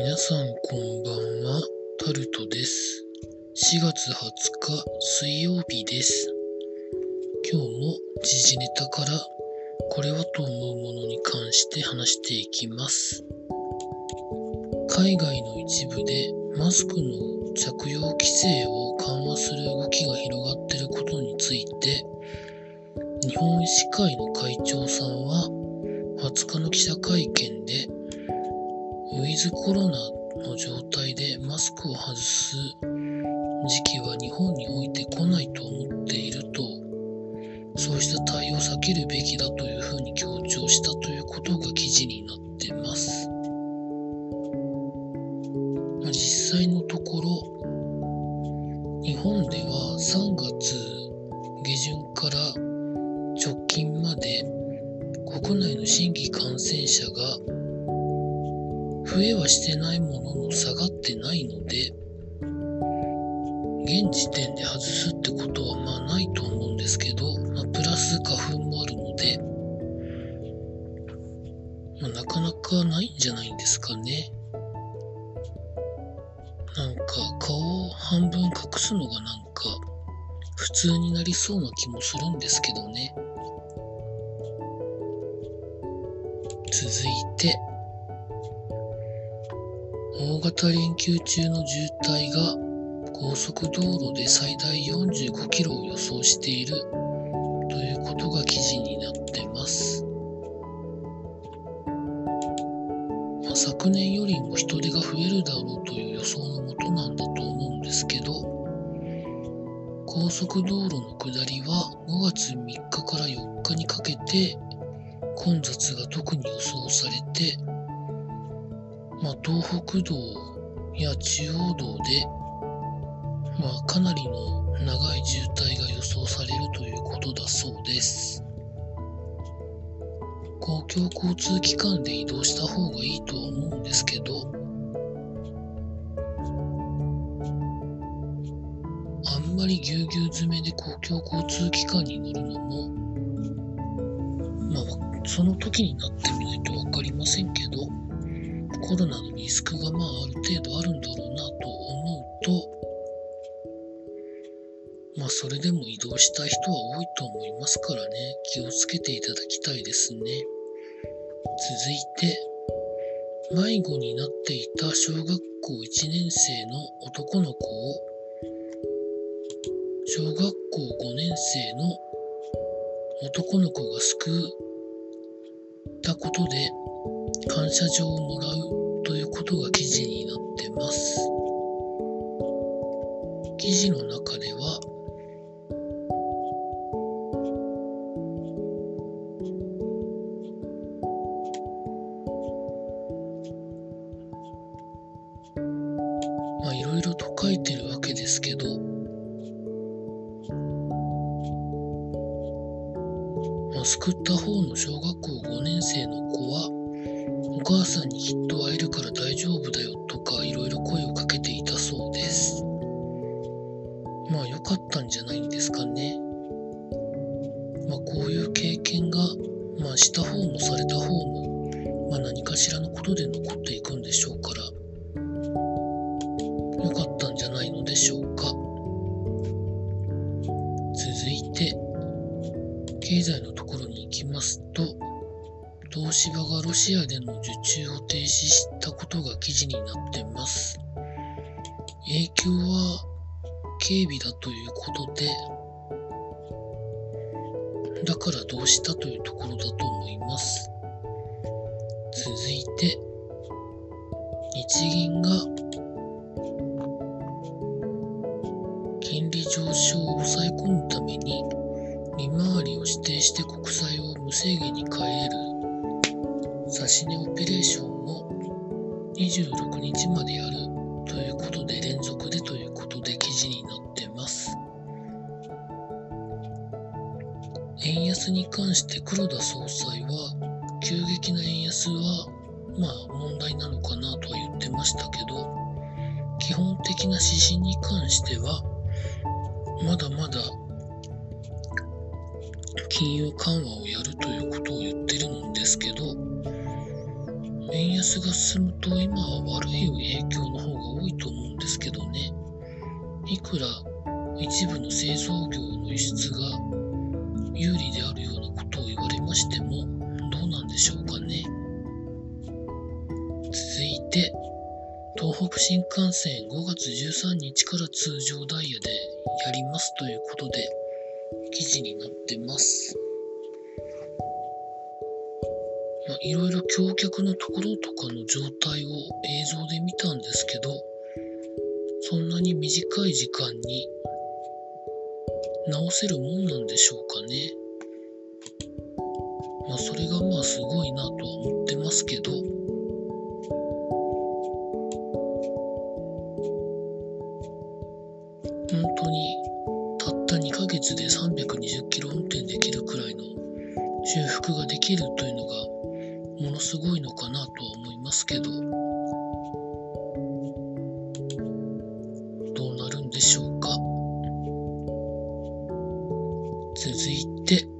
皆さんこんばんは、タルトです。4月20日水曜日です。今日も時事ネタからこれはと思うものに関して話していきます。海外の一部でマスクの着用規制を緩和する動きが広がっていることについて、日本医師会の会長さんは20日の記者会見でウィズコロナの状態でマスクを外す時期は日本において来ないと思っていると、そうした対応を避けるべきだというふうに強調したということが記事になってます。実際のところ、日本では3月下旬から直近まで国内の新規感染者が増えはしてないものの下がってないので、現時点で外すってことはまあないと思うんですけど、まあ、プラス花粉もあるので、まあ、なかなかないんじゃないんですかね。なんか顔を半分隠すのがなんか普通になりそうな気もするんですけどね。続いて、大型連休中の渋滞が高速道路で最大45キロを予想しているということが記事になっています。まあ、昨年よりも人手が増えるだろうという予想のもとなんだと思うんですけど、高速道路の下りは5月3日から4日にかけて混雑が特に予想されて、まあ、東北道や中央道で、まあ、かなりの長い渋滞が予想されるということだそうです。公共交通機関で移動した方がいいとは思うんですけど、あんまりぎゅうぎゅう詰めで公共交通機関に乗るのも、まあ、その時になってみないとわかりませんけど、コロナのリスクがまあある程度あるんだろうなと思うと、まあそれでも移動した人は多いと思いますからね、気をつけていただきたいですね。続いて、迷子になっていた小学校1年生の男の子を、小学校5年生の男の子が救ったことで、感謝状をもらうということが記事になってます。記事の中では、まあいろいろと書いてるわけですけど、まあ、救った方の小学校5年、母さんにきっと会えるから大丈夫だよとかいろいろ声をかけていたそうです。まあ良かったんじゃないんですかね。まあこういう経験が、まあした方もされた方も、まあ何かしらのことで残っていくんでしょうから、良かったんじゃないのでしょうか。続いて、経済のところに行きますと、東芝がロシアでの受注を停止したことが記事になっています。影響は警備だということで、だからどうしたというところだと思います。続いて、日銀26日までやるということで連続でということで記事になってます。円安に関して黒田総裁は急激な円安はまあ問題なのかなとは言ってましたけど基本的な指針に関してはまだまだ金融緩和をやるということを言ってるんですけど、円安が進むと今は悪い影響の方が多いと思うんですけどね。いくら一部の製造業の輸出が有利であるようなことを言われましてもどうなんでしょうかね。続いて、東北新幹線5月13日から通常ダイヤでやりますということで記事になってます。いろいろ橋脚のところとかの状態を映像で見たんですけど、そんなに短い時間に直せるもんなんでしょうかね。まあそれがまあすごいなとは思ってますけど、本当にたった2ヶ月で320キロ運転できるくらいの修復ができるというのがものすごいのかなとは思いますけど、どうなるんでしょうか。続いて、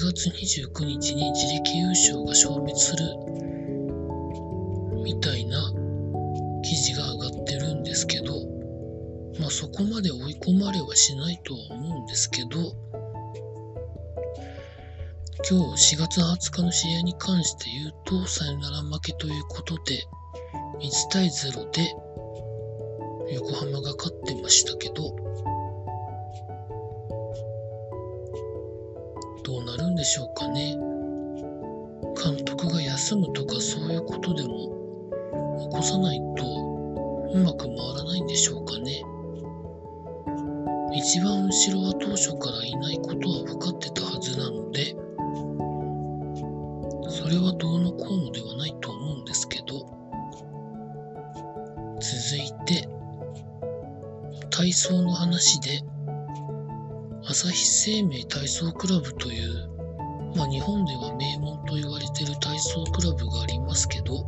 月29日に自力優勝が消滅する。みたいな記事が上がってるんですけど、まあそこまで追い込まれはしないとは思うんですけど、今日4月20日の試合に関して言うと、サヨナラ負けということで、1対0で横浜が勝ってましたけど、どうなるんでしょうかね。監督が休むとかそういうことでも起こさないとうまく回らないんでしょうかね。一番後ろは当初からいないことは分かってたはずなので、それはどうのこうのではないと思うんですけど、続いて、体操の話で、朝日生命体操クラブという、まあ、日本では名門と言われている体操クラブがありますけど、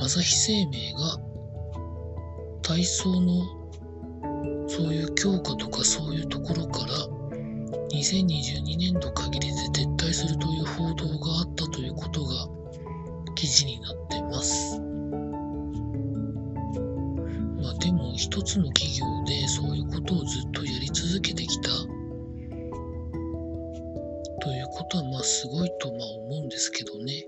朝日生命が体操のそういう強化とかそういうところから2022年度限りで撤退するという報道があったということが記事になってます。まあでも一つの企業そういうことをずっとやり続けてきたということはまあすごいとまあ思うんですけどね。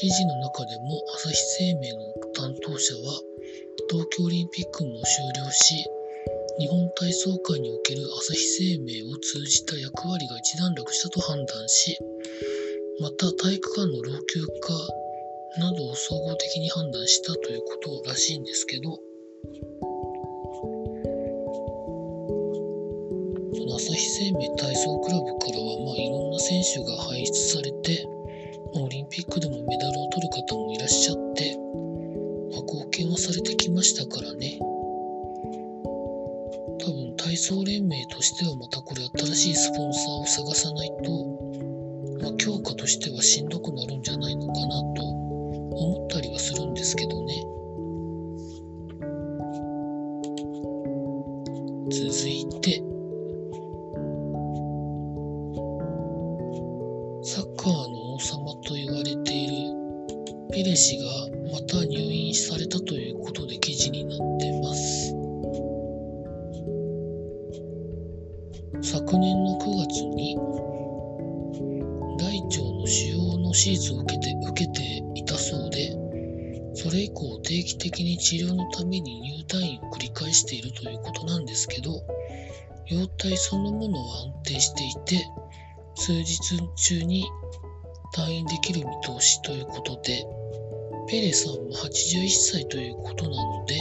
記事の中でも朝日生命の担当者は東京オリンピックも終了し日本体操界における朝日生命を通じた役割が一段落したと判断しまた体育館の老朽化などを総合的に判断したということらしいんですけど生命体操クラブからはまあいろんな選手が輩出されてオリンピックでもメダルを取る方もいらっしゃって、まあ、貢献はされてきましたからね。多分体操連盟としてはまたこれ新しいスポンサーを探さないと、まあ、強化としてはしんどくなるんじゃないのかなと手術を受けて受けていたそうで、それ以降定期的に治療のために入退院を繰り返しているということなんですけど、容体そのものは安定していて、数日中に退院できる見通しということで、ペレさんも81歳ということなので、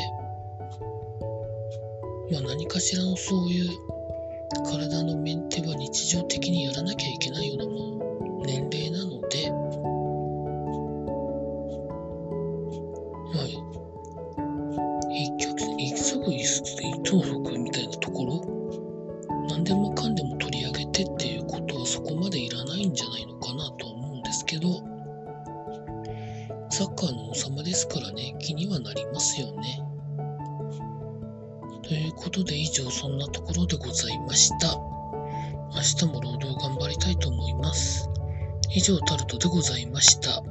まあ何かしらのそういう体のメンテは日常的にやらなきゃいけないようなもうね、気にはなりますよね。ということで以上そんなところでございました。明日も労働頑張りたいと思います。以上タルトでございました。